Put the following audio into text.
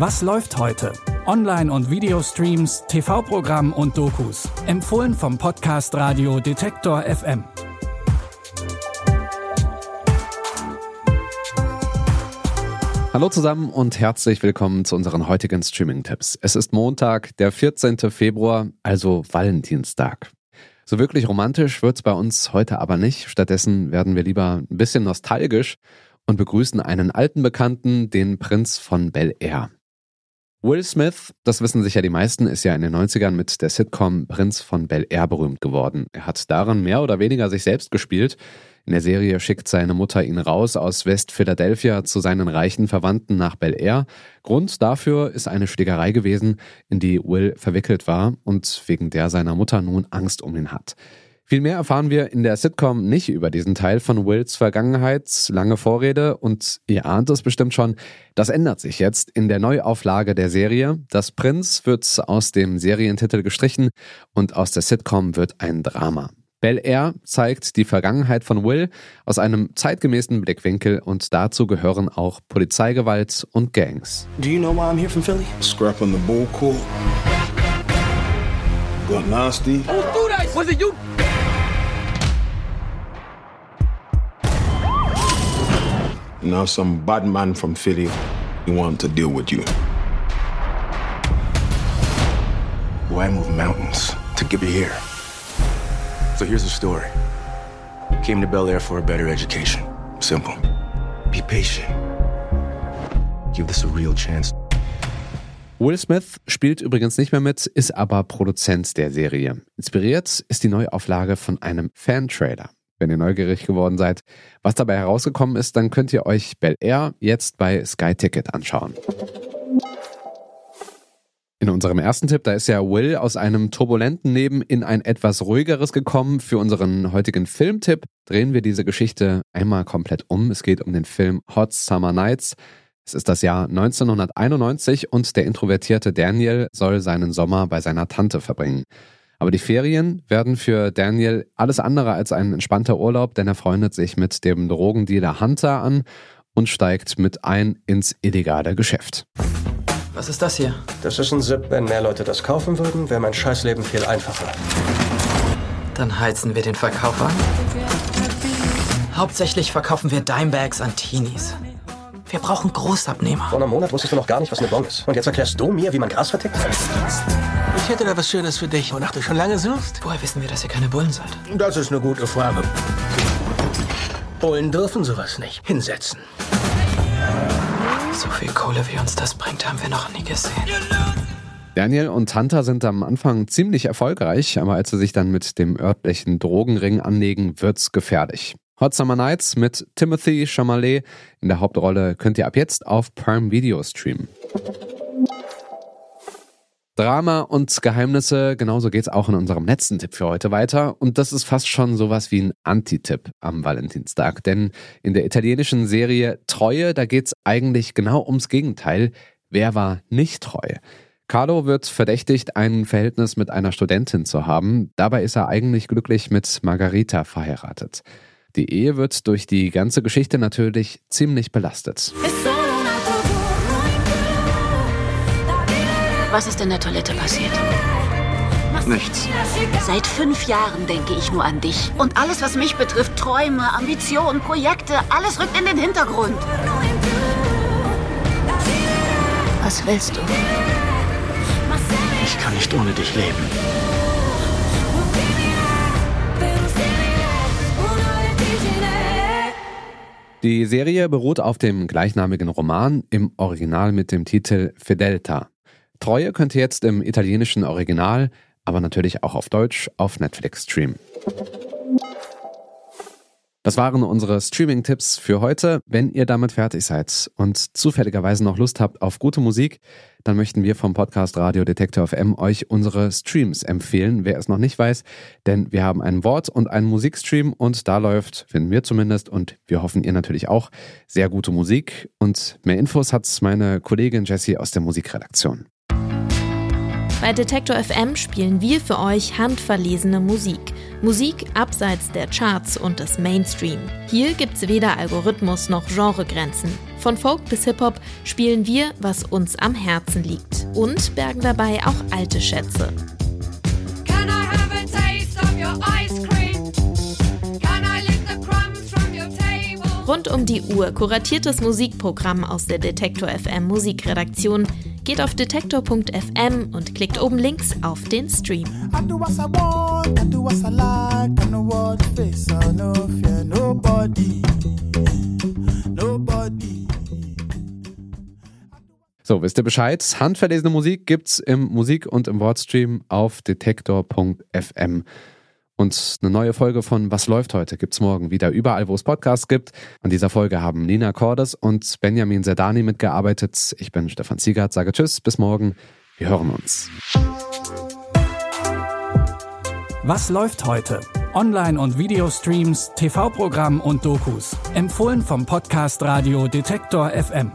Was läuft heute? Online- und Videostreams, TV-Programm und Dokus. Empfohlen vom Podcast Radio Detektor FM. Hallo zusammen und herzlich willkommen zu unseren heutigen Streaming-Tipps. Es ist Montag, der 14. Februar, also Valentinstag. So wirklich romantisch wird's bei uns heute aber nicht. Stattdessen werden wir lieber ein bisschen nostalgisch und begrüßen einen alten Bekannten, den Prinz von Bel Air. Will Smith, das wissen sicher die meisten, ist ja in den 90ern mit der Sitcom Prinz von Bel Air berühmt geworden. Er hat darin mehr oder weniger sich selbst gespielt. In der Serie schickt seine Mutter ihn raus aus West Philadelphia zu seinen reichen Verwandten nach Bel Air. Grund dafür ist eine Schlägerei gewesen, in die Will verwickelt war und wegen der seiner Mutter nun Angst um ihn hat. Viel mehr erfahren wir in der Sitcom nicht über diesen Teil von Wills Vergangenheit. Lange Vorrede und ihr ahnt es bestimmt schon. Das ändert sich jetzt in der Neuauflage der Serie. Das Prinz wird aus dem Serientitel gestrichen und aus der Sitcom wird ein Drama. Bel Air zeigt die Vergangenheit von Will aus einem zeitgemäßen Blickwinkel und dazu gehören auch Polizeigewalt und Gangs. Do you know why I'm here from Philly? Scrap on the bull court. Got nasty. Who threw that? Was it you? Now some bad man from Philly he want to deal with you. Boy, I moved mountains to get you here. So here's the story. Came to Bel Air for a better education. Simple. Be patient. Give this a real chance. Will Smith spielt übrigens nicht mehr mit, ist aber Produzent der Serie. Inspiriert ist die Neuauflage von einem Fan-Trailer. Wenn ihr neugierig geworden seid, was dabei herausgekommen ist, dann könnt ihr euch Bel Air jetzt bei Sky Ticket anschauen. In unserem ersten Tipp, da ist ja Will aus einem turbulenten Leben in ein etwas ruhigeres gekommen. Für unseren heutigen Filmtipp drehen wir diese Geschichte einmal komplett um. Es geht um den Film Hot Summer Nights. Es ist das Jahr 1991 und der introvertierte Daniel soll seinen Sommer bei seiner Tante verbringen. Aber die Ferien werden für Daniel alles andere als ein entspannter Urlaub, denn er freundet sich mit dem Drogendealer Hunter an und steigt mit ein ins illegale Geschäft. Was ist das hier? Das ist ein Zip. Wenn mehr Leute das kaufen würden, wäre mein Scheißleben viel einfacher. Dann heizen wir den Verkauf an. Hauptsächlich verkaufen wir Dimebags an Teenies. Wir brauchen Großabnehmer. Vor einem Monat wusstest du noch gar nicht, was eine Bombe ist. Und jetzt erklärst du mir, wie man Gras vertickt? Ich hätte da was Schönes für dich, wonach du schon lange suchst. Woher wissen wir, dass ihr keine Bullen seid? Das ist eine gute Frage. Bullen dürfen sowas nicht. Hinsetzen. So viel Kohle, wie uns das bringt, haben wir noch nie gesehen. Daniel und Hunter sind am Anfang ziemlich erfolgreich, aber als sie sich dann mit dem örtlichen Drogenring anlegen, wird's gefährlich. Hot Summer Nights mit Timothy Chalamet in der Hauptrolle könnt ihr ab jetzt auf Prime Video streamen. Drama und Geheimnisse, genauso geht's auch in unserem letzten Tipp für heute weiter. Und das ist fast schon sowas wie ein Anti-Tipp am Valentinstag. Denn in der italienischen Serie Treue, da geht's eigentlich genau ums Gegenteil. Wer war nicht treu? Carlo wird verdächtigt, ein Verhältnis mit einer Studentin zu haben. Dabei ist er eigentlich glücklich mit Margarita verheiratet. Die Ehe wird durch die ganze Geschichte natürlich ziemlich belastet. Was ist in der Toilette passiert? Nichts. Seit fünf Jahren denke ich nur an dich. Und alles, was mich betrifft, Träume, Ambitionen, Projekte, alles rückt in den Hintergrund. Was willst du? Ich kann nicht ohne dich leben. Die Serie beruht auf dem gleichnamigen Roman im Original mit dem Titel Fedelta. Treue könnt ihr jetzt im italienischen Original, aber natürlich auch auf Deutsch auf Netflix streamen. Das waren unsere Streaming-Tipps für heute. Wenn ihr damit fertig seid und zufälligerweise noch Lust habt auf gute Musik, dann möchten wir vom Podcast Radio Detektor FM euch unsere Streams empfehlen, wer es noch nicht weiß. Denn wir haben ein Wort und einen Musikstream und da läuft, finden wir zumindest und wir hoffen ihr natürlich auch, sehr gute Musik. Und mehr Infos hat meine Kollegin Jessie aus der Musikredaktion. Bei Detektor FM spielen wir für euch handverlesene Musik. Musik abseits der Charts und des Mainstream. Hier gibt's weder Algorithmus noch Genregrenzen. Von Folk bis Hip-Hop spielen wir, was uns am Herzen liegt und bergen dabei auch alte Schätze. Rund um die Uhr kuratiertes Musikprogramm aus der Detektor FM Musikredaktion. Geht auf detektor.fm und klickt oben links auf den Stream. So, wisst ihr Bescheid? Handverlesene Musik gibt's im Musik- und im Wortstream auf detektor.fm. Und eine neue Folge von Was läuft heute gibt's morgen wieder überall, wo es Podcasts gibt. An dieser Folge haben Nina Cordes und Benjamin Zerdani mitgearbeitet. Ich bin Stefan Ziegert, sage Tschüss, bis morgen. Wir hören uns. Was läuft heute? Online- und Videostreams, TV-Programm und Dokus. Empfohlen vom Podcast Radio Detektor FM.